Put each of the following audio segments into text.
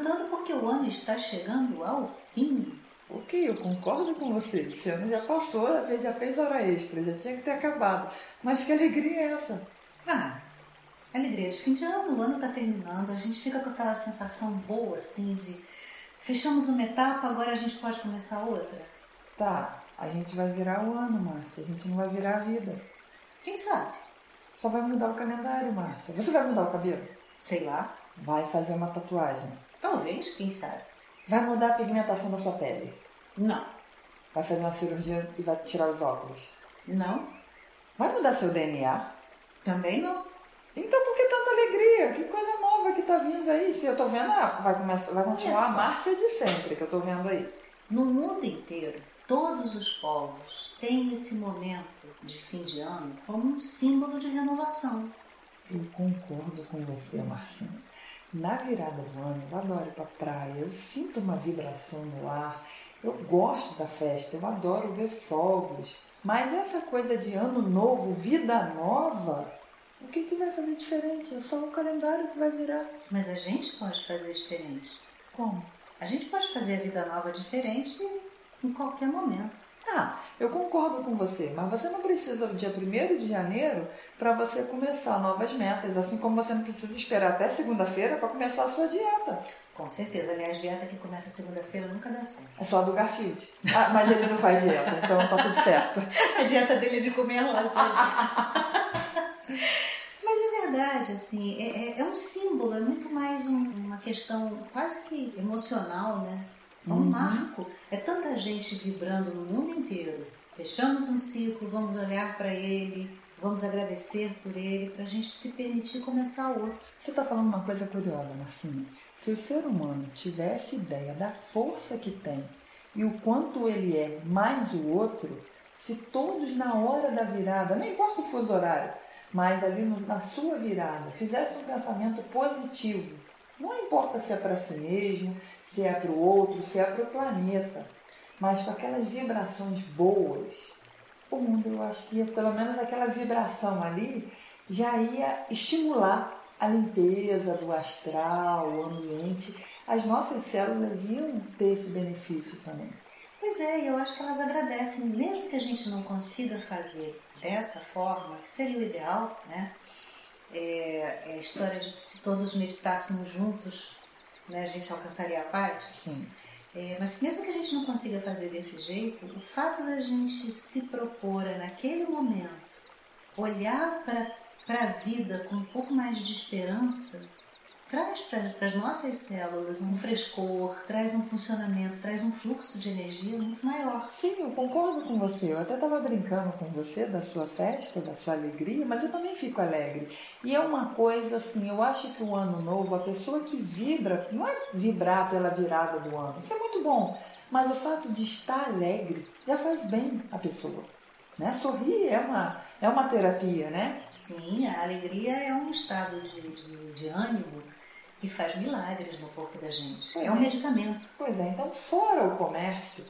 cantando porque o ano está chegando ao fim. Ok, eu concordo com você. Esse ano já passou, já fez, já fez hora extra, já tinha que ter acabado. Mas que alegria é essa? Ah, alegria de fim de ano, o ano tá terminando, a gente fica com aquela sensação boa, assim, de fechamos uma etapa, agora a gente pode começar outra. Tá, a gente vai virar o ano, Márcia. A gente não vai virar a vida. Quem sabe? Só vai mudar o calendário, Márcia. Você vai mudar o cabelo? Sei lá. Vai fazer uma tatuagem. Talvez, quem sabe? Vai mudar a pigmentação da sua pele. Não. Vai fazer uma cirurgia e vai tirar os óculos. Não. Vai mudar seu DNA? Também não. Então por que tanta alegria? Que coisa nova que tá vindo aí? Se eu tô vendo, ah, vai, começar, vai continuar a. Márcia de sempre que eu tô vendo aí. No mundo inteiro, todos os povos têm esse momento de fim de ano como um símbolo de renovação. Eu concordo com você, Marcinha. Na virada do ano, eu adoro ir pra praia, eu sinto uma vibração no ar, eu gosto da festa, eu adoro ver fogos. Mas essa coisa de ano novo, vida nova, o que, que vai fazer diferente? É só o calendário que vai virar. Mas a gente pode fazer diferente. Como? A gente pode fazer a vida nova diferente em qualquer momento. Ah, eu concordo com você, mas você não precisa do dia 1 de janeiro para você começar novas metas, assim como você não precisa esperar até segunda-feira para começar a sua dieta. Com certeza. Aliás, dieta que começa segunda-feira nunca dá certo. É só a do Garfield. Ah, mas ele não faz dieta, então tá tudo certo. A dieta dele é de comer lasanha. Mas é verdade, assim, é, é- é um símbolo, é muito mais um- uma questão quase que emocional, né? É um Uhum. marco. É tanta gente vibrando no mundo inteiro. Fechamos um ciclo, vamos olhar para ele, vamos agradecer por ele, para a gente se permitir começar outro. Você está falando uma coisa curiosa, Marcinha. Se o ser humano tivesse ideia da força que tem e o quanto ele é mais o outro, se todos na hora da virada, não importa o fuso horário, mas ali na sua virada, fizessem um pensamento positivo, não importa se é para si mesmo, se é para o outro, se é para o planeta, mas com aquelas vibrações boas, o mundo, eu acho que ia, pelo menos aquela vibração ali já ia estimular a limpeza do astral, o ambiente. As nossas células iam ter esse benefício também. Pois é, eu acho que elas agradecem, mesmo que a gente não consiga fazer dessa forma, que seria o ideal, né? É, é a história de que se todos meditássemos juntos, né, a gente alcançaria a paz. Sim. É, mas mesmo que a gente não consiga fazer desse jeito, o fato da gente se propor naquele momento olhar para a vida com um pouco mais de esperança traz para as nossas células um frescor, traz um funcionamento, traz um fluxo de energia muito maior. Sim, eu concordo com você. Eu até estava brincando com você da sua festa, da sua alegria, mas eu também fico alegre. E é uma coisa assim, eu acho que o ano novo, a pessoa que vibra, não é vibrar pela virada do ano, isso é muito bom, mas o fato de estar alegre já faz bem a pessoa. Né? Sorrir é uma, é uma terapia, né? Sim, a alegria é um estado de, de, de ânimo que faz milagres no corpo da gente. Pois é um é. medicamento. Pois é, então fora o comércio,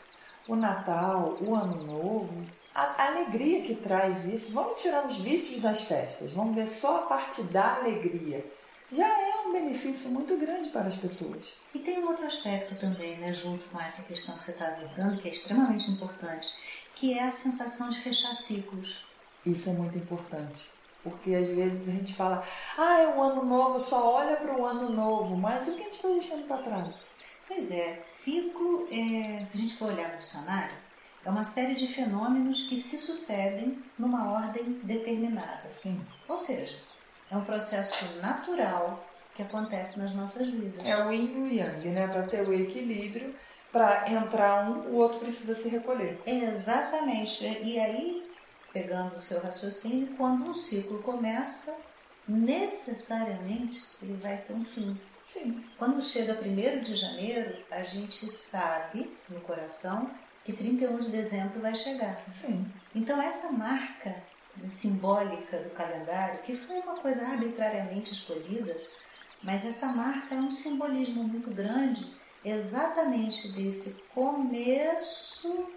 o Natal, o Ano Novo, a alegria que traz isso, vamos tirar os vícios das festas, vamos ver só a parte da alegria. Já é um benefício muito grande para as pessoas. E tem um outro aspecto também, né, junto com essa questão que você está abordando, que é extremamente importante, que é a sensação de fechar ciclos. Isso é muito importante. Porque às vezes a gente fala, ah, é o ano novo, só olha para o ano novo, mas o que a gente está deixando para trás? Pois é, ciclo, é, se a gente for olhar no dicionário, é uma série de fenômenos que se sucedem numa ordem determinada. Assim, Ou seja, é um processo natural que acontece nas nossas vidas. é o yin e o yang, né? Para ter o equilíbrio, para entrar um, o outro precisa se recolher. Exatamente. E aí, pegando o seu raciocínio, quando um ciclo começa, necessariamente ele vai ter um fim. Sim. Quando chega 1 de janeiro, a gente sabe no coração que 31 de dezembro vai chegar. Sim. Então, essa marca simbólica do calendário, que foi uma coisa arbitrariamente escolhida, mas essa marca é um simbolismo muito grande, exatamente desse começo,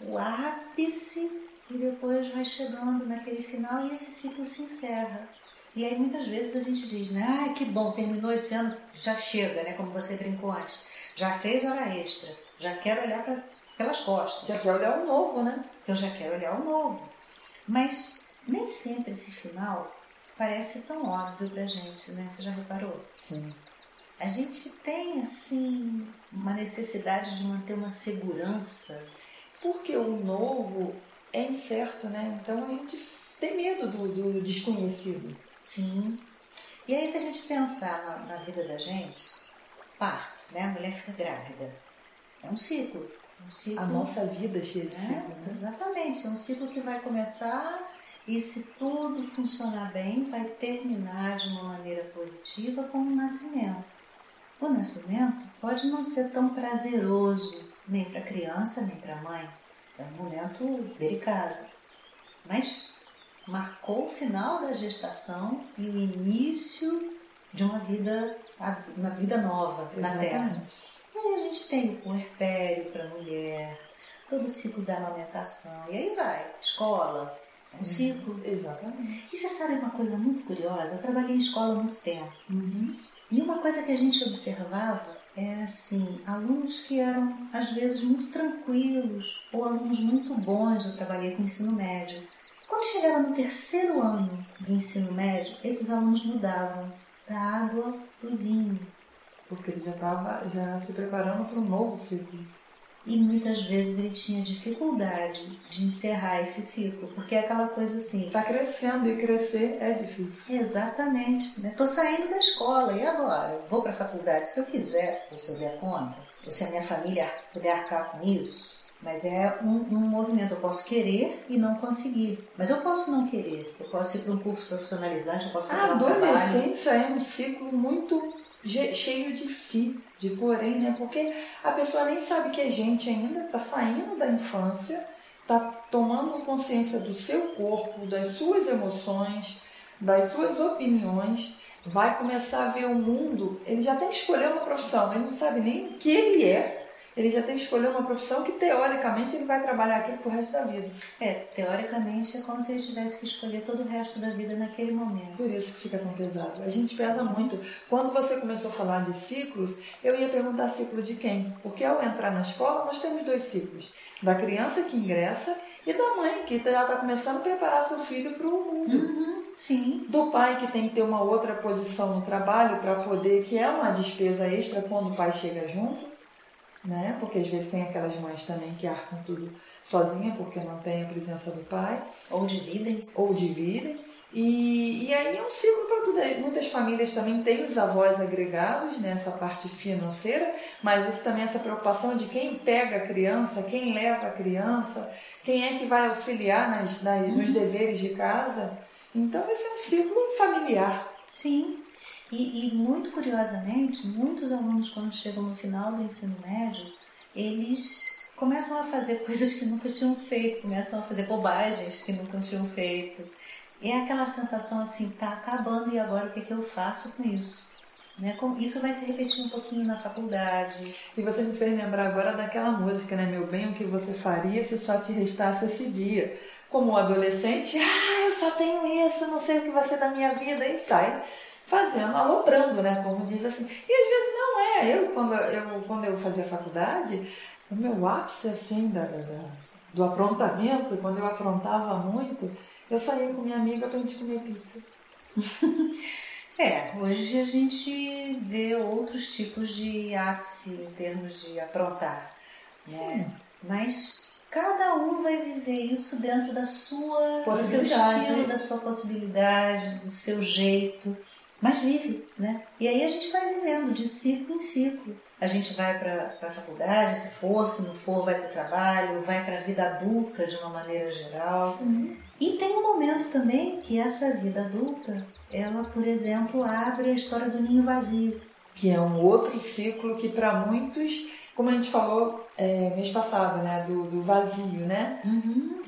o ápice e depois vai chegando naquele final e esse ciclo se encerra. E aí muitas vezes a gente diz, né? Ah, que bom, terminou esse ano, já chega, né? Como você brincou antes. Já fez hora extra, já quero olhar pra, pelas costas. Já quer olhar o novo, né? Eu já quero olhar o novo. Mas nem sempre esse final parece tão óbvio pra gente, né? Você já reparou? Sim. A gente tem, assim, uma necessidade de manter uma segurança. Porque o novo é incerto, né? Então a gente tem medo do, do desconhecido. Sim. E aí, se a gente pensar na, na vida da gente, parto, né? A mulher fica grávida. É um ciclo. Um ciclo A nossa vida é cheia de né? ciclo, né? Exatamente. É um ciclo que vai começar e, se tudo funcionar bem, vai terminar de uma maneira positiva com o nascimento. O nascimento pode não ser tão prazeroso nem para a criança nem para a mãe. É um momento delicado. Mas marcou o final da gestação e o início de uma vida, uma vida nova na Terra. Exatamente. E aí a gente tem o puerpério para a mulher, todo o ciclo da amamentação, e aí vai, escola, um ciclo. Exatamente. E você sabe uma coisa muito curiosa? Eu trabalhei em escola há muito tempo. Uhum. E uma coisa que a gente observava era assim, alunos que eram às vezes muito tranquilos ou alunos muito bons, eu trabalhei com ensino médio. Quando chegava no terceiro ano do ensino médio, esses alunos mudavam da água para o vinho. Porque ele já estava já se preparando para um novo ciclo. E muitas vezes ele tinha dificuldade de encerrar esse ciclo, porque é aquela coisa assim, Está crescendo e crescer é difícil. Exatamente. Né? Tô saindo da escola e agora? Eu vou para a faculdade se eu quiser, ou se eu der conta, ou se a minha família puder arcar com isso. Mas é um, um movimento. Eu posso querer e não conseguir. Mas eu posso não querer. Eu posso ir para um curso profissionalizante, eu posso A um adolescência é um ciclo muito cheio de si, de porém, né? Porque a pessoa nem sabe que é gente ainda, está saindo da infância, está tomando consciência do seu corpo, das suas emoções, das suas opiniões, vai começar a ver o mundo. Ele já tem que escolher uma profissão, ele não sabe nem o que ele é. Ele já tem que escolher uma profissão que, teoricamente, ele vai trabalhar aquilo pro resto da vida. É, teoricamente é como se ele tivesse que escolher todo o resto da vida naquele momento. Por isso que fica tão pesado. A gente pesa muito. Quando você começou a falar de ciclos, eu ia perguntar ciclo de quem? Porque ao entrar na escola, nós temos dois ciclos. Da criança que ingressa e da mãe que já está começando a preparar seu filho para o mundo. Uhum, sim. Do pai que tem que ter uma outra posição no trabalho para poder, que é uma despesa extra quando o pai chega junto, né? Porque às vezes tem aquelas mães também que arcam tudo sozinha porque não tem a presença do pai Ou dividem. ou dividem. E, e aí é um ciclo para tudo. Muitas famílias também têm os avós agregados nessa parte financeira, mas isso também é essa preocupação de quem pega a criança, quem leva a criança, quem é que vai auxiliar nas, nas- nos deveres de casa. Então esse é um ciclo familiar. Sim. E, e muito curiosamente, muitos alunos, quando chegam no final do ensino médio, eles começam a fazer coisas que nunca tinham feito, começam a fazer bobagens que nunca tinham feito. É aquela sensação assim, tá acabando e agora o que, é que eu faço com isso? Né? Isso vai se repetir um pouquinho na faculdade. E você me fez lembrar agora daquela música, né? Meu bem, o que você faria se só te restasse esse dia? Como um adolescente, ah, eu só tenho isso, não sei o que vai ser da minha vida, e sai fazendo, aloprando, né? Como diz assim. E às vezes não é. Eu, quando eu, quando eu fazia faculdade, o meu ápice, assim, da, da- do aprontamento, quando eu aprontava muito, eu saía com minha amiga pra gente comer pizza. É, hoje a gente vê outros tipos de ápice em termos de aprontar. Né? Mas cada um vai viver isso dentro da sua, do seu estilo, da sua possibilidade, do seu jeito. Mas vive, né? E aí a gente vai vivendo de ciclo em ciclo. A gente vai para a faculdade, se for, se não for, vai para o trabalho, vai para a vida adulta de uma maneira geral. Sim. E tem um momento também que essa vida adulta, ela, por exemplo, abre a história do ninho vazio. que é um outro ciclo que para muitos, como a gente falou é, mês passado, né, do, do vazio, né,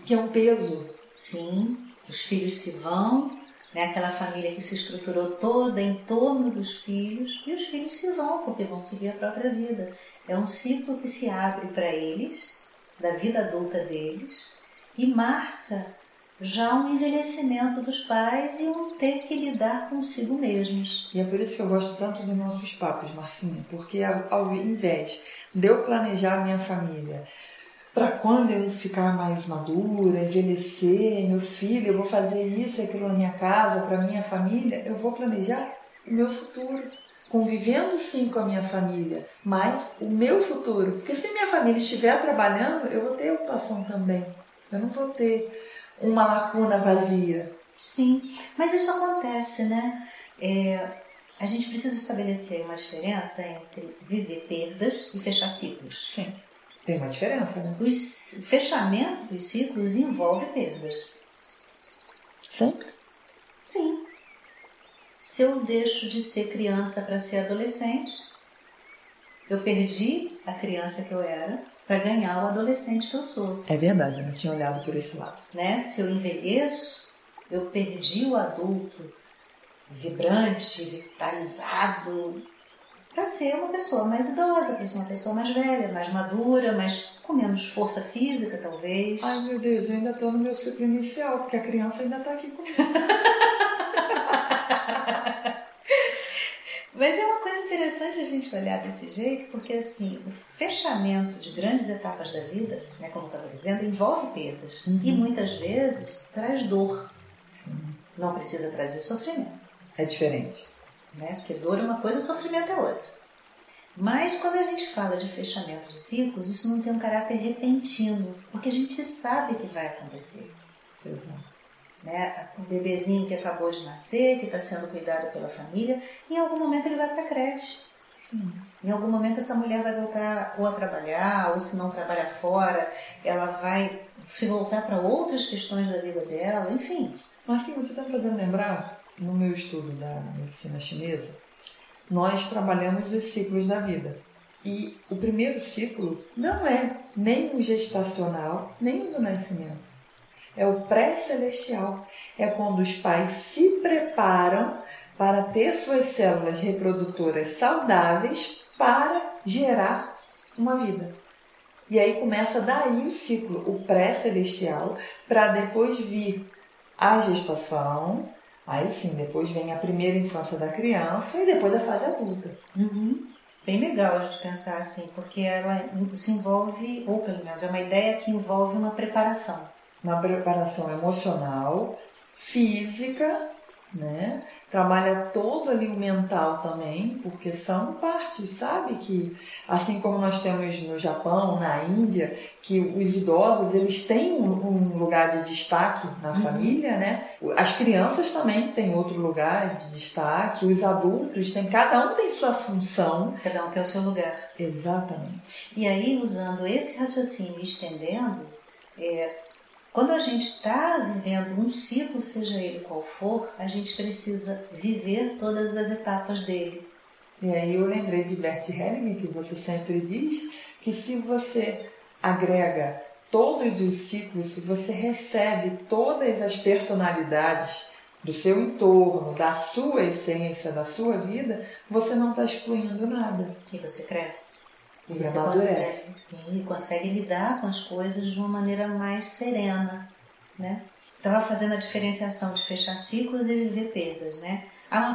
que é um peso. Sim, os filhos se vão, né? aquela família que se estruturou toda em torno dos filhos, e os filhos se vão porque vão seguir a própria vida. É um ciclo que se abre para eles, da vida adulta deles, e marca já um envelhecimento dos pais e um ter que lidar consigo mesmos. E é por isso que eu gosto tanto dos nossos papos, Marcinha, porque ao, invés de eu planejar minha família para quando eu ficar mais madura, envelhecer, meu filho, eu vou fazer isso e aquilo na minha casa, para minha família, eu vou planejar o meu futuro. Convivendo sim com a minha família, mas o meu futuro. Porque se minha família estiver trabalhando, eu vou ter ocupação também. Eu não vou ter uma lacuna vazia. Sim, mas isso acontece, né? É, a gente precisa estabelecer uma diferença entre viver perdas e fechar ciclos. Sim. Tem uma diferença, né? O fechamento dos ciclos envolve perdas. Sempre? Sim. Se eu deixo de ser criança para ser adolescente, eu perdi a criança que eu era para ganhar o adolescente que eu sou. É verdade, eu não tinha olhado por esse lado. Né? Se eu envelheço, eu perdi o adulto vibrante, vitalizado, para ser uma pessoa mais idosa, para ser uma pessoa mais velha, mais madura, mais com menos força física, talvez. Ai, meu Deus, eu ainda estou no meu ciclo inicial, porque a criança ainda está aqui comigo. Mas é uma coisa interessante a gente olhar desse jeito, porque assim, o fechamento de grandes etapas da vida, né, como eu estava dizendo, envolve perdas. Uhum. E muitas vezes traz dor. Sim. Não precisa trazer sofrimento. É diferente né? Porque dor é uma coisa, sofrimento é outra. Mas quando a gente fala de fechamento de ciclos, isso não tem um caráter repentino, porque a gente sabe que vai acontecer. Exato. Né? Um bebezinho que acabou de nascer, que está sendo cuidado pela família, em algum momento ele vai para a creche. Sim. Em algum momento essa mulher vai voltar ou a trabalhar, ou se não trabalha fora, ela vai se voltar para outras questões da vida dela, enfim. Marcinho, você está me fazendo lembrar no meu estudo da medicina chinesa, nós trabalhamos os ciclos da vida. E o primeiro ciclo não é nem o gestacional, nem o do nascimento. É o pré-celestial. É quando os pais se preparam para ter suas células reprodutoras saudáveis para gerar uma vida. E aí começa daí o ciclo, o pré-celestial, para depois vir a gestação, Aí sim, depois vem a primeira infância da criança e depois a fase adulta. Uhum. Bem legal a gente pensar assim, porque ela se envolve, ou pelo menos é uma ideia que envolve uma preparação. Uma preparação emocional, física, né? Trabalha todo ali o mental também, porque são partes, sabe? Que assim como nós temos no Japão, na Índia, que os idosos eles têm um, lugar de destaque na uhum. família, né? As crianças também têm outro lugar de destaque, os adultos têm, cada um tem sua função. Cada um tem o seu lugar. Exatamente. E aí, usando esse raciocínio e estendendo, é, quando a gente está vivendo um ciclo, seja ele qual for, a gente precisa viver todas as etapas dele. E aí eu lembrei de Bert Helling, que você sempre diz que se você agrega todos os ciclos, se você recebe todas as personalidades do seu entorno, da sua essência, da sua vida, você não está excluindo nada. E você cresce. E você consegue, sim, consegue lidar com as coisas de uma maneira mais serena, né? Estava fazendo a diferenciação de fechar ciclos e viver perdas, né?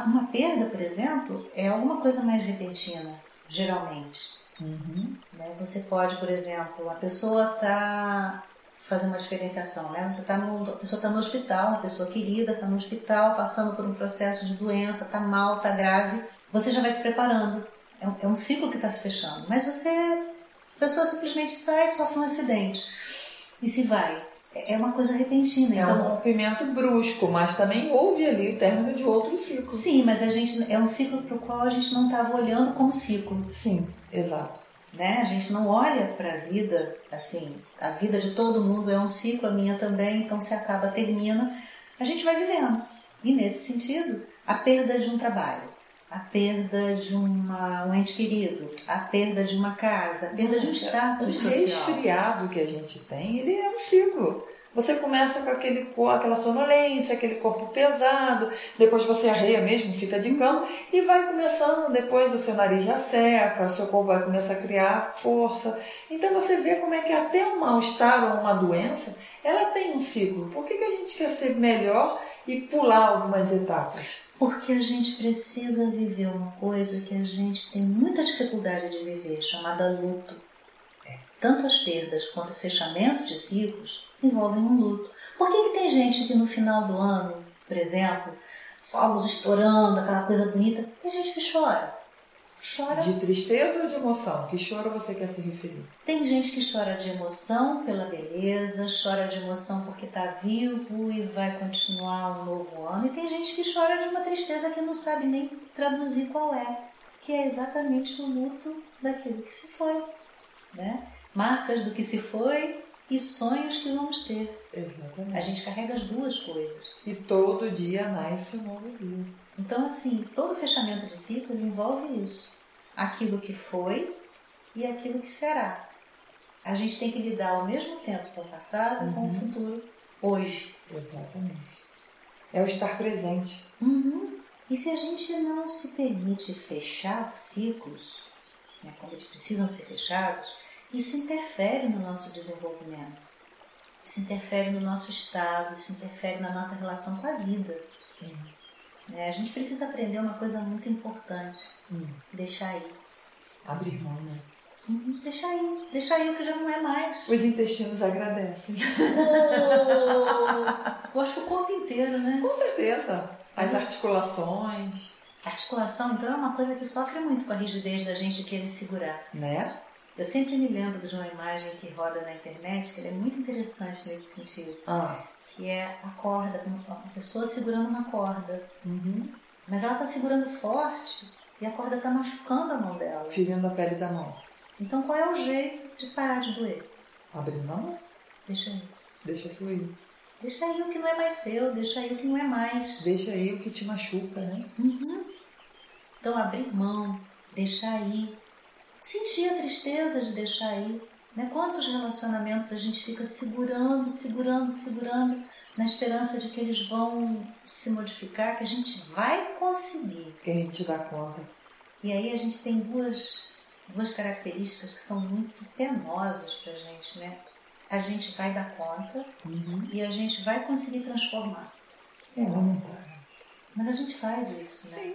Uma perda, por exemplo, é alguma coisa mais repentina, geralmente. Uhum. Né? Você pode, por exemplo, a pessoa está fazendo uma diferenciação, né? Você tá no, a pessoa está no hospital, uma pessoa querida está no hospital, passando por um processo de doença, está mal, está grave. Você já vai se preparando é um, é um ciclo que está se fechando. Mas você, a pessoa simplesmente sai, sofre um acidente e se vai. É, é uma coisa repentina. É então, um rompimento brusco, mas também houve ali o término de outro ciclo. Sim, mas a gente é um ciclo para o qual a gente não estava olhando como ciclo. Sim, exato. Né? A gente não olha para a vida assim. A vida de todo mundo é um ciclo, a minha também. Então se acaba, termina, a gente vai vivendo. E nesse sentido, a perda de um trabalho a perda de uma, um ente querido, a perda de uma casa, a perda de um status o social. O resfriado que a gente tem, ele é um ciclo. Você começa com aquele, aquela sonolência, aquele corpo pesado, depois você arreia mesmo, fica de cama e vai começando, depois o seu nariz já seca, o seu corpo vai começar a criar força. Então você vê como é que até um mal-estar ou uma doença, ela tem um ciclo. Por que, que a gente quer ser melhor e pular algumas etapas? Porque a gente precisa viver uma coisa que a gente tem muita dificuldade de viver, chamada luto. É. Tanto as perdas quanto o fechamento de ciclos envolvem um luto. Por que, que tem gente que no final do ano, por exemplo, fogos estourando, aquela coisa bonita, tem gente que chora? Chora. De tristeza ou de emoção? Que choro você quer se referir? Tem gente que chora de emoção pela beleza, chora de emoção porque está vivo e vai continuar um novo ano. E tem gente que chora de uma tristeza que não sabe nem traduzir qual é, que é exatamente o luto daquilo que se foi. Né? Marcas do que se foi e sonhos que vamos ter. Exatamente. A gente carrega as duas coisas. E todo dia nasce um novo dia. Então, assim, todo fechamento de ciclo envolve isso. Aquilo que foi e aquilo que será. A gente tem que lidar ao mesmo tempo com o passado e uhum. com o uhum. futuro, hoje. Exatamente. É o estar presente. Uhum. E se a gente não se permite fechar ciclos, né, quando eles precisam ser fechados, isso interfere no nosso desenvolvimento, isso interfere no nosso estado, isso interfere na nossa relação com a vida. Sim. É, a gente precisa aprender uma coisa muito importante: hum. deixar ir. Abrir mão, né? Uhum, deixar ir, deixar ir o que já não é mais. Os intestinos agradecem. Oh, eu acho que o corpo inteiro, né? Com certeza. As articulações. A articulação, então, é uma coisa que sofre muito com a rigidez da gente querer segurar. Né? Eu sempre me lembro de uma imagem que roda na internet que é muito interessante nesse sentido. Ah. Que é a corda, uma pessoa segurando uma corda. Uhum. Mas ela está segurando forte e a corda está machucando a mão dela. Ferindo a pele da mão. Então qual é o jeito de parar de doer? Abrindo a mão. Deixa aí. Deixa fluir. Deixa aí o que não é mais seu, deixa aí o que não é mais. Deixa aí o que te machuca, né? Uhum. Então abrir mão, deixar aí, sentir a tristeza de deixar ir. Né? Quantos relacionamentos a gente fica segurando, segurando, segurando, na esperança de que eles vão se modificar, que a gente vai conseguir. Que a gente dá conta. E aí a gente tem duas, duas características que são muito penosas pra gente, né? A gente vai dar conta uhum. e a gente vai conseguir transformar. É lamentável. Mas a gente faz isso, né? Sim.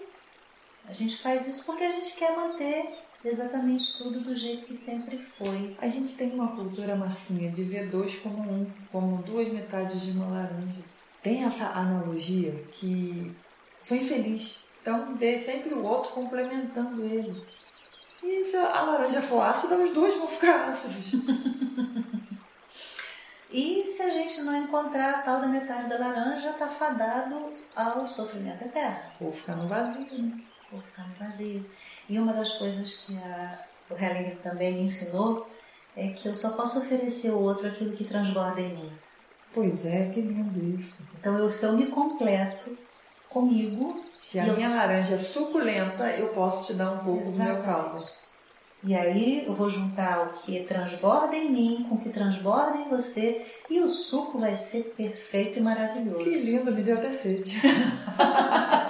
A gente faz isso porque a gente quer manter exatamente tudo do jeito que sempre foi. A gente tem uma cultura, Marcinha, de ver dois como um, como duas metades de uma laranja. Tem essa analogia que foi infeliz. Então vê sempre o outro complementando ele. E se a laranja for ácida, os dois vão ficar ácidos. e se a gente não encontrar a tal da metade da laranja, está fadado ao sofrimento eterno. Ou ficar no vazio, né? Ficar no vazio. E uma das coisas que a, o Hellinger também me ensinou é que eu só posso oferecer ao outro aquilo que transborda em mim. Pois é, que lindo isso. Então, eu, se eu me completo comigo. Se a minha eu... laranja é suculenta, eu posso te dar um pouco Exatamente. do meu caldo. E aí eu vou juntar o que transborda em mim com o que transborda em você e o suco vai ser perfeito e maravilhoso. Que lindo, me deu até sede.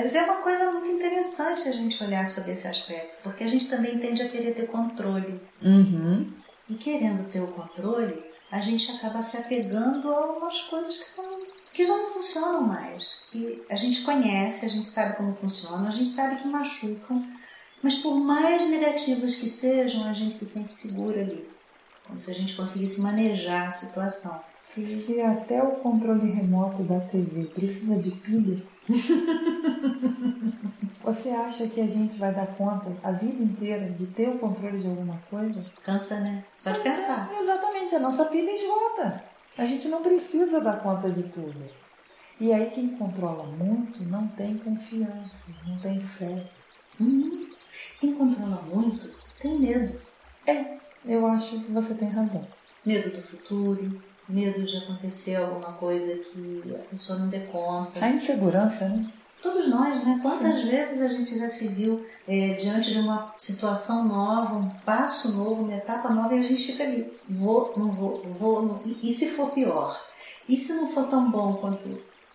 Mas é uma coisa muito interessante a gente olhar sobre esse aspecto, porque a gente também tende a querer ter controle. Uhum. E querendo ter o controle, a gente acaba se apegando a umas coisas que são que já não funcionam mais. E a gente conhece, a gente sabe como funcionam, a gente sabe que machucam, mas por mais negativas que sejam, a gente se sente segura ali, como se a gente conseguisse manejar a situação. Se até o controle remoto da TV precisa de pilha, Você acha que a gente vai dar conta a vida inteira de ter o controle de alguma coisa? Cansa, né? Só de pensar. É, exatamente, a nossa pilha esgota. A gente não precisa dar conta de tudo. E aí quem controla muito não tem confiança, não tem fé. Uhum. Quem controla muito tem medo. É, eu acho que você tem razão. Medo do futuro, medo de acontecer alguma coisa que a pessoa não dê conta. A insegurança, né? Todos nós, né? Quantas Sim. vezes a gente já se viu é, diante de uma situação nova, um passo novo, uma etapa nova e a gente fica ali, vou, não vou, vou, não. E, e se for pior? E se não for tão bom quanto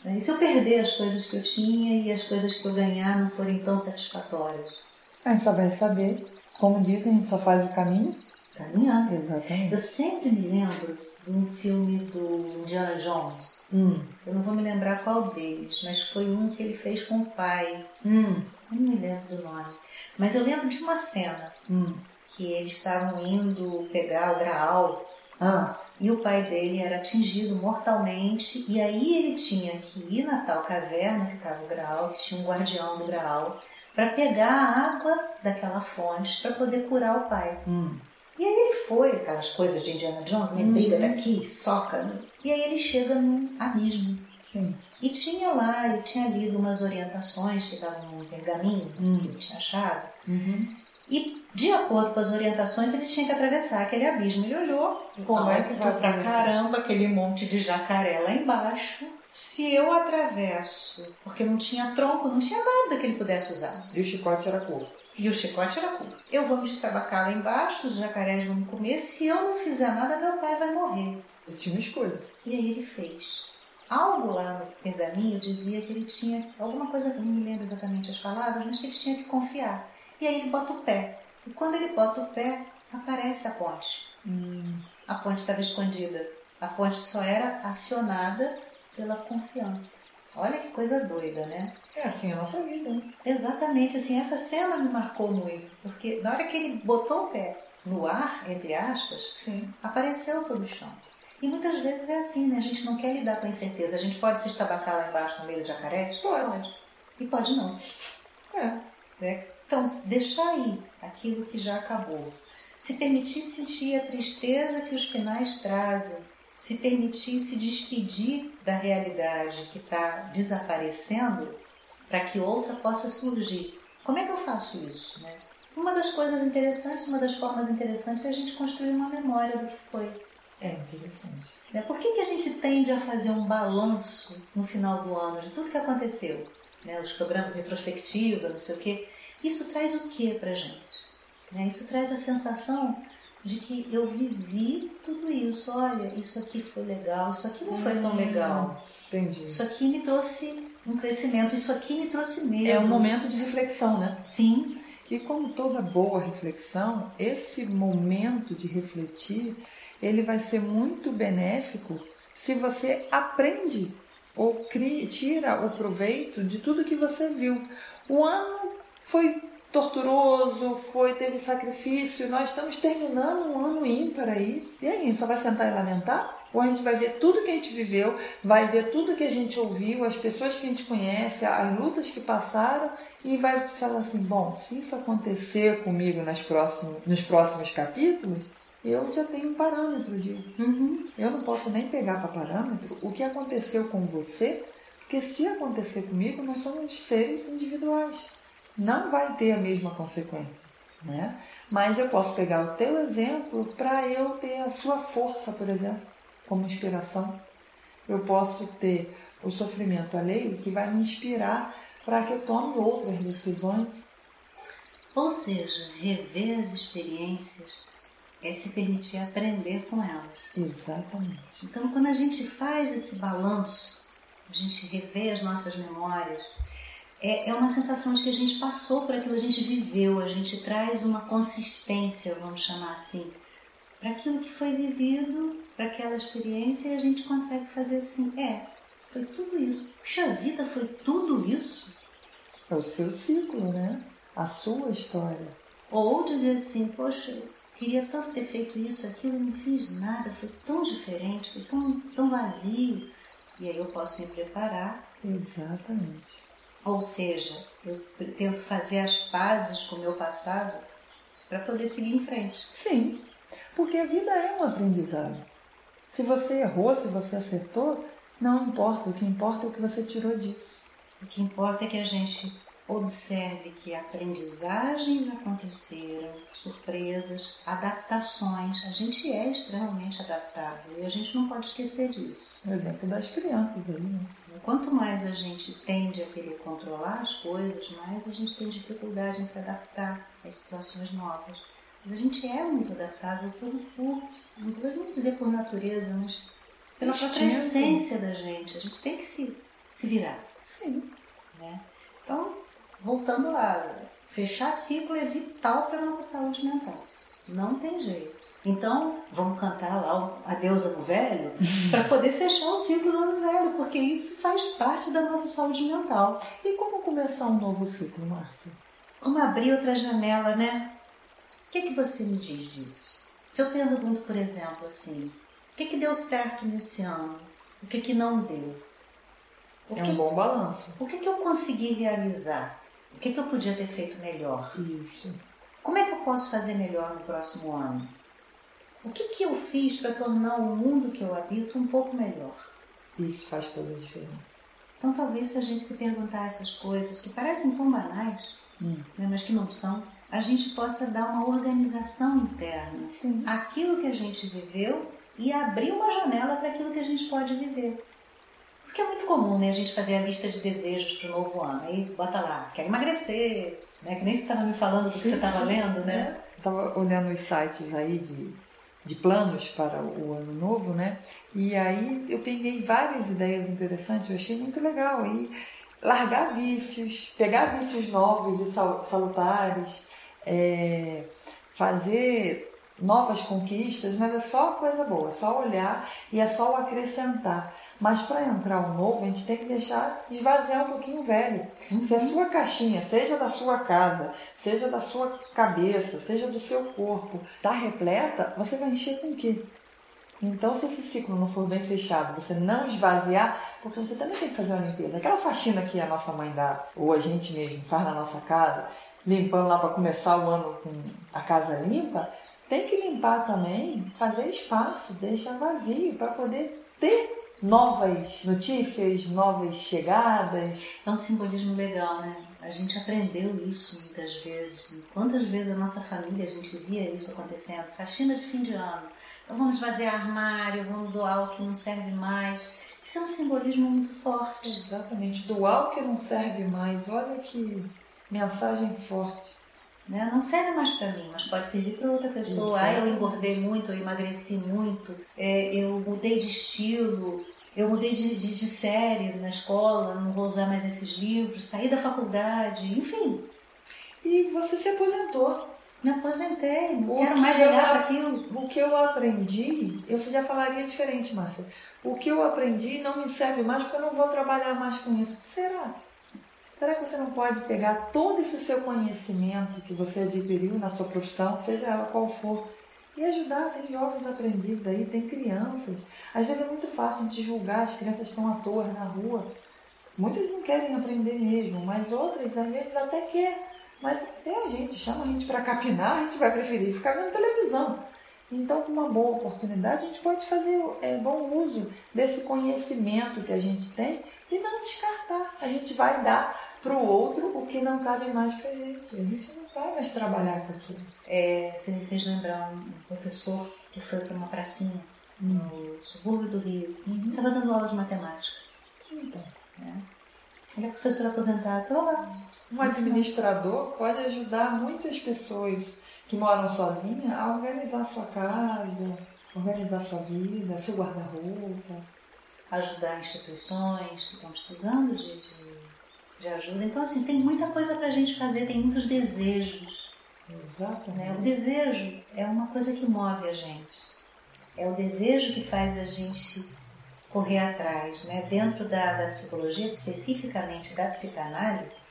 né? E se eu perder as coisas que eu tinha e as coisas que eu ganhar não forem tão satisfatórias? A gente só vai saber. Como dizem, a gente só faz o caminho caminhando. Exatamente. Eu sempre me lembro de um filme do Indiana Jones. Hum. Eu não vou me lembrar qual deles, mas foi um que ele fez com o pai. Hum. Não me lembro do nome. Mas eu lembro de uma cena hum. que eles estavam indo pegar o Graal. Ah. E o pai dele era atingido mortalmente. E aí ele tinha que ir na tal caverna que estava o Graal, que tinha um guardião do Graal, para pegar a água daquela fonte para poder curar o pai. Hum. E aí ele foi, aquelas coisas de Indiana Jones, né? Uhum. Briga daqui, soca. Né? E aí ele chega num abismo. Sim. E tinha lá, ele tinha lido umas orientações que estavam num pergaminho uhum. que ele tinha achado. Uhum. E de acordo com as orientações, ele tinha que atravessar aquele abismo. Ele olhou, como é que vai pra caramba, aquele monte de jacaré lá embaixo. Se eu atravesso, porque não tinha tronco, não tinha nada que ele pudesse usar. E o chicote era curto. E o chicote era curto. Eu vou me estrabacar lá embaixo, os jacarés vão me comer. Se eu não fizer nada, meu pai vai morrer. Eu tinha uma escolha. E aí ele fez. Algo lá no pergaminho dizia que ele tinha alguma coisa, não me lembro exatamente as palavras, mas que ele tinha que confiar. E aí ele bota o pé. E quando ele bota o pé, aparece a ponte. Hum. A ponte estava escondida. A ponte só era acionada pela confiança. Olha que coisa doida, né? É assim a nossa vida, né? Exatamente, assim, essa cena me marcou muito, porque na hora que ele botou o pé no ar, entre aspas, Sim. apareceu todo o chão. E muitas vezes é assim, né? A gente não quer lidar com a incerteza. A gente pode se estabacar lá embaixo no meio do jacaré? Pode. E pode não. É. é. Então, deixar aí aquilo que já acabou. Se permitir sentir a tristeza que os finais trazem se permitir se despedir da realidade que está desaparecendo para que outra possa surgir. Como é que eu faço isso? Né? Uma das coisas interessantes, uma das formas interessantes é a gente construir uma memória do que foi. É interessante. Né? Por que, que a gente tende a fazer um balanço no final do ano de tudo que aconteceu? Né? Os programas retrospectiva, não sei o quê. Isso traz o que para gente? Né? Isso traz a sensação de que eu vivi tudo isso. Olha, isso aqui foi legal, isso aqui não foi tão hum, legal. Entendi. Isso aqui me trouxe um crescimento, isso aqui me trouxe medo. É um momento de reflexão, né? Sim. E como toda boa reflexão, esse momento de refletir, ele vai ser muito benéfico se você aprende ou cria, tira o proveito de tudo que você viu. O ano foi torturoso, foi, teve sacrifício. Nós estamos terminando um ano ímpar aí. E aí, a gente só vai sentar e lamentar? Ou a gente vai ver tudo que a gente viveu, vai ver tudo que a gente ouviu, as pessoas que a gente conhece, as lutas que passaram e vai falar assim: bom, se isso acontecer comigo nas próximos, nos próximos capítulos, eu já tenho um parâmetro de. Uhum. Eu não posso nem pegar para parâmetro o que aconteceu com você, porque se acontecer comigo, nós somos seres individuais não vai ter a mesma consequência, né? Mas eu posso pegar o teu exemplo para eu ter a sua força, por exemplo, como inspiração. Eu posso ter o sofrimento alheio que vai me inspirar para que eu tome outras decisões. Ou seja, rever as experiências é se permitir aprender com elas. Exatamente. Então, quando a gente faz esse balanço, a gente revê as nossas memórias, é, é uma sensação de que a gente passou por aquilo, a gente viveu, a gente traz uma consistência, vamos chamar assim, para aquilo que foi vivido, para aquela experiência, e a gente consegue fazer assim: é, foi tudo isso. Puxa vida, foi tudo isso? É o seu ciclo, né? A sua história. Ou dizer assim: poxa, queria tanto ter feito isso, aquilo, não fiz nada, foi tão diferente, foi tão, tão vazio. E aí eu posso me preparar. Exatamente. Ou seja, eu tento fazer as pazes com o meu passado para poder seguir em frente. Sim, porque a vida é um aprendizado. Se você errou, se você acertou, não importa. O que importa é o que você tirou disso. O que importa é que a gente observe que aprendizagens aconteceram, surpresas, adaptações. A gente é extremamente adaptável e a gente não pode esquecer disso. O exemplo das crianças aí, né? Quanto mais a gente tende a querer controlar as coisas, mais a gente tem dificuldade em se adaptar às situações novas. Mas a gente é muito adaptável por, por não vou dizer por natureza, mas pela própria essência da gente. A gente tem que se, se virar. Sim. Né? Então, voltando lá, fechar ciclo é vital para a nossa saúde mental. Não tem jeito. Então, vamos cantar lá a deusa no velho para poder fechar o ciclo do ano velho, porque isso faz parte da nossa saúde mental. E como começar um novo ciclo, Márcia? Como abrir outra janela, né? O que, é que você me diz disso? Se eu pergunto, por exemplo, assim, o que, que deu certo nesse ano? O que, que não deu? O é que, um bom balanço. O que, que eu consegui realizar? O que, que eu podia ter feito melhor? Isso. Como é que eu posso fazer melhor no próximo ano? O que, que eu fiz para tornar o mundo que eu habito um pouco melhor? Isso faz toda a diferença. Então, talvez se a gente se perguntar essas coisas que parecem tão banais, hum. né, mas que não são, a gente possa dar uma organização interna. Sim. Aquilo que a gente viveu e abrir uma janela para aquilo que a gente pode viver. Porque é muito comum, né, a gente fazer a lista de desejos para o novo ano. Aí bota lá, quero emagrecer, né? Que nem você estava me falando do que você estava lendo, né? Estava olhando os sites aí de, de planos para o ano novo, né? E aí eu peguei várias ideias interessantes, eu achei muito legal. E largar vícios, pegar vícios novos e salutares, é, fazer novas conquistas, mas é só coisa boa, é só olhar e é só acrescentar. Mas para entrar o novo, a gente tem que deixar esvaziar um pouquinho o velho. Uhum. Se a sua caixinha, seja da sua casa, seja da sua cabeça, seja do seu corpo, está repleta, você vai encher com o quê? Então, se esse ciclo não for bem fechado, você não esvaziar, porque você também tem que fazer uma limpeza. Aquela faxina que a nossa mãe dá, ou a gente mesmo faz na nossa casa, limpando lá para começar o ano com a casa limpa, tem que limpar também, fazer espaço, deixar vazio para poder ter novas notícias, novas chegadas. É um simbolismo legal, né? A gente aprendeu isso muitas vezes. Quantas vezes a nossa família a gente via isso acontecendo? Faxina de fim de ano. Então vamos fazer armário, vamos doar o que não serve mais. Isso é um simbolismo muito forte. Exatamente, doar o que não serve mais. Olha que Mensagem forte. Né? Não serve mais para mim, mas pode servir para outra pessoa. Ah, eu engordei muito, eu emagreci muito, é, eu mudei de estilo, eu mudei de, de, de, série na escola, não vou usar mais esses livros, saí da faculdade, enfim. E você se aposentou. Me aposentei, não o quero que mais olhar para aquilo. O que eu aprendi, eu já falaria diferente, Márcia. O que eu aprendi não me serve mais porque eu não vou trabalhar mais com isso. Será? Será que você não pode pegar todo esse seu conhecimento que você adquiriu na sua profissão, seja ela qual for, e ajudar? Tem jovens aprendizes aí, tem crianças. Às vezes é muito fácil gente julgar, as crianças estão à toa na rua. Muitas não querem aprender mesmo, mas outras às vezes até quer. Mas tem a gente, chama a gente para capinar, a gente vai preferir ficar vendo televisão. Então, com uma boa oportunidade, a gente pode fazer é, bom uso desse conhecimento que a gente tem e não descartar. A gente vai dar para o outro o que não cabe mais para a gente. A gente não vai mais trabalhar com aquilo. É, você me fez lembrar um professor que foi para uma pracinha no subúrbio do Rio. Estava uhum. dando aula de matemática. Então. É. Ele é professor aposentado. Um administrador pode ajudar muitas pessoas que moram sozinhas a organizar sua casa, organizar sua vida, seu guarda-roupa. Ajudar instituições que estão precisando de, de de ajuda. Então, assim, tem muita coisa para a gente fazer, tem muitos desejos. Exatamente. Né? O desejo é uma coisa que move a gente. É o desejo que faz a gente correr atrás. Né? Dentro da, da psicologia, especificamente da psicanálise,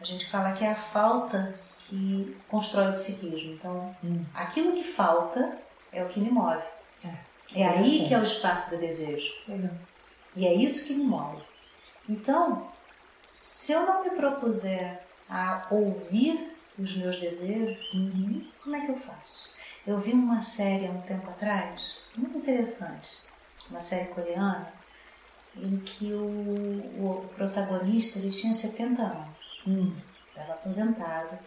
a gente fala que é a falta que constrói o psiquismo. Então, hum. aquilo que falta é o que me move. É, é aí que é o espaço do desejo. Legal. E é isso que me move. Então, se eu não me propuser a ouvir os meus desejos, uhum, como é que eu faço? Eu vi uma série há um tempo atrás, muito interessante, uma série coreana, em que o, o protagonista ele tinha 70 anos. Hum. estava aposentado,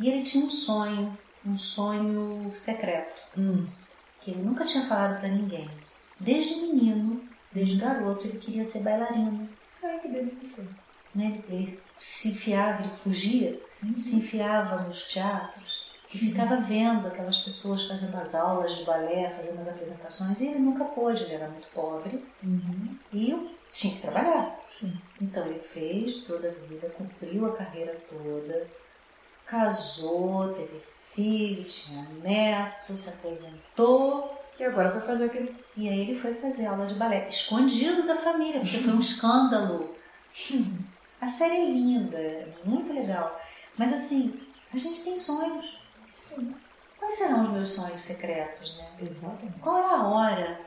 e ele tinha um sonho, um sonho secreto, Hum. que ele nunca tinha falado para ninguém. Desde menino, desde garoto, ele queria ser bailarino. Ai, que delícia. Né? Ele se enfiava, ele fugia, se enfiava nos teatros e ficava vendo aquelas pessoas fazendo as aulas de balé, fazendo as apresentações, e ele nunca pôde, ele era muito pobre Uhum. e tinha que trabalhar. Sim. Então ele fez toda a vida, cumpriu a carreira toda, casou, teve filho, tinha neto, se aposentou E agora foi fazer aquele. e aí ele foi fazer aula de balé, escondido da família, porque foi um escândalo. A série é linda, é muito legal. Mas assim, a gente tem sonhos. Sim. Quais serão os meus sonhos secretos, né? Exatamente. Qual é a hora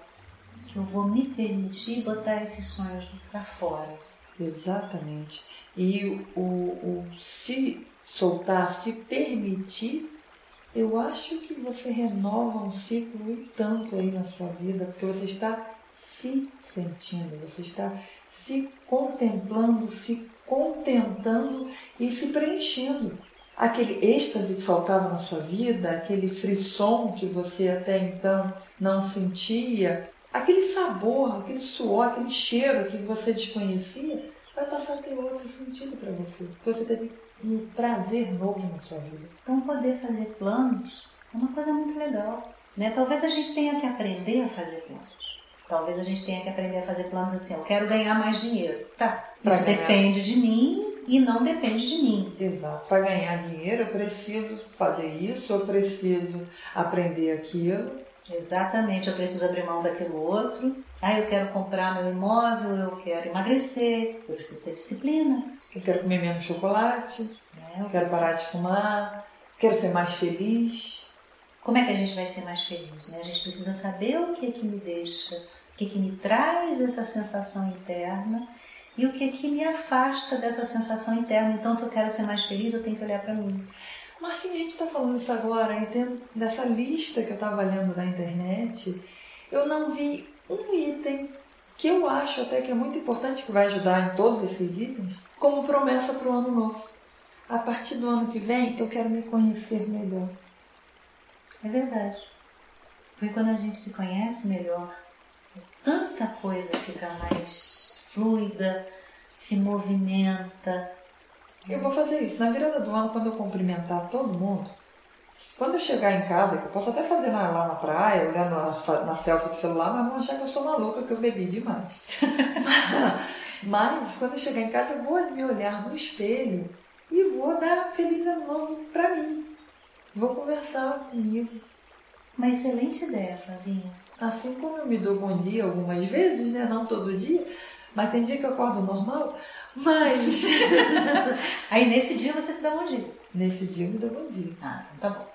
que eu vou me permitir botar esses sonhos pra fora? Exatamente. E o, o se soltar, se permitir, eu acho que você renova um ciclo e tanto aí na sua vida, porque você está se sentindo, você está se contemplando, se contentando e se preenchendo. Aquele êxtase que faltava na sua vida, aquele frisson que você até então não sentia, aquele sabor, aquele suor, aquele cheiro que você desconhecia, vai passar a ter outro sentido para você. Você teve um prazer novo na sua vida. Então, poder fazer planos é uma coisa muito legal. Né? Talvez a gente tenha que aprender a fazer planos. Talvez a gente tenha que aprender a fazer planos assim: eu quero ganhar mais dinheiro. Tá, isso ganhar. depende de mim e não depende de mim. Exato. Para ganhar dinheiro, eu preciso fazer isso, eu preciso aprender aquilo. Exatamente, eu preciso abrir mão daquilo outro. Ah, eu quero comprar meu imóvel, eu quero emagrecer, eu preciso ter disciplina. Eu quero comer menos chocolate, Né? Eu quero parar de fumar, quero ser mais feliz. Como é que a gente vai ser mais feliz? Né? A gente precisa saber o que é que me deixa, o que é que me traz essa sensação interna e o que é que me afasta dessa sensação interna. Então, se eu quero ser mais feliz, eu tenho que olhar para mim. Marcinha, a gente está falando isso agora e dessa lista que eu estava lendo na internet, eu não vi um item que eu acho até que é muito importante, que vai ajudar em todos esses itens, como promessa para o ano novo. A partir do ano que vem, eu quero me conhecer melhor. É verdade. Porque quando a gente se conhece melhor, tanta coisa fica mais fluida, se movimenta. Eu vou fazer isso. Na virada do ano, quando eu cumprimentar todo mundo, quando eu chegar em casa, que eu posso até fazer na- lá na praia, olhando na, na selfie do celular, mas vão achar que eu sou maluca, que eu bebi demais. mas quando eu chegar em casa, eu vou me olhar no espelho e vou dar feliz ano novo pra mim. Vou conversar comigo. Uma excelente ideia, Flavinha. Assim como eu me dou bom dia algumas vezes, né? Não todo dia, mas tem dia que eu acordo normal, mas Aí nesse dia você se dá bom dia. nesse dia eu me dou bom dia. Ah, então tá bom.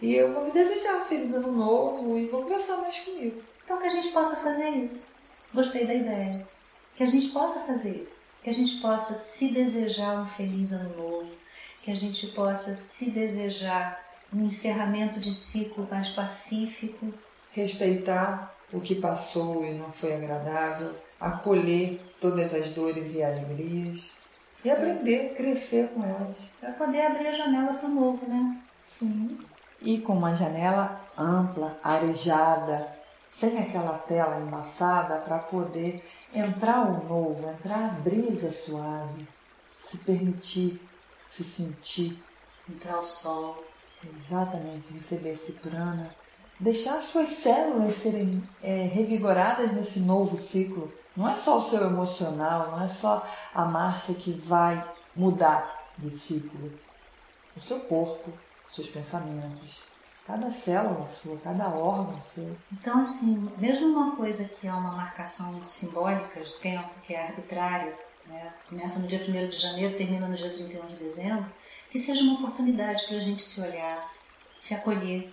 E eu vou me desejar um feliz ano novo e vou conversar mais comigo. Então que a gente possa fazer isso. Gostei da ideia. Que a gente possa fazer isso. Que a gente possa se desejar um feliz ano novo. Que a gente possa se desejar um encerramento de ciclo mais pacífico. Respeitar o que passou e não foi agradável, acolher todas as dores e alegrias e aprender, crescer com elas. Para poder abrir a janela para o novo, né? Sim. E com uma janela ampla, arejada, sem aquela tela embaçada para poder entrar o novo, entrar a brisa suave, se permitir, se sentir, Entrar o sol. exatamente, receber esse prana, deixar suas células serem é, revigoradas nesse novo ciclo. Não é só o seu emocional, não é só a Márcia que vai mudar de ciclo. O seu corpo, seus pensamentos, cada célula sua, cada órgão seu. Então, assim, mesmo uma coisa que é uma marcação simbólica de tempo, que é arbitrária, né? começa no dia 1 de janeiro, termina no dia 31 de dezembro, que seja uma oportunidade para a gente se olhar, se acolher,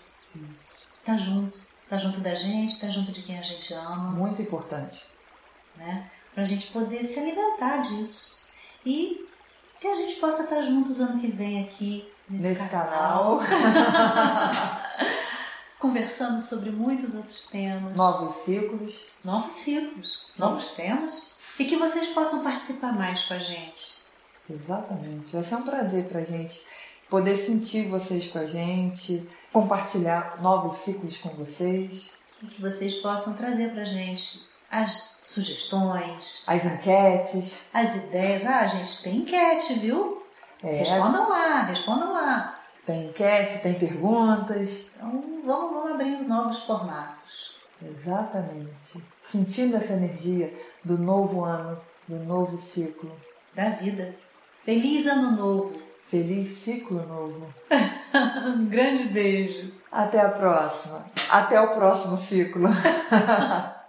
estar junto, estar junto da gente, estar junto de quem a gente ama, Muito importante. Né? para a gente poder se alimentar disso. E que a gente possa estar juntos ano que vem aqui nesse, Nesse canal, canal, conversando sobre muitos outros temas. novos ciclos. novos ciclos, novos temas e que vocês possam participar mais com a gente. Exatamente. Vai ser um prazer pra gente poder sentir vocês com a gente, compartilhar novos ciclos com vocês. E que vocês possam trazer pra gente as sugestões, as enquetes, as ideias. Ah, gente, tem enquete, viu? É, respondam lá, respondam lá. Tem enquete, tem perguntas. Então vamos, vamos abrindo novos formatos. Exatamente. Sentindo essa energia do novo ano, do novo ciclo. Da vida. Feliz ano novo. Feliz ciclo novo. um grande beijo. Até a próxima. Até o próximo ciclo.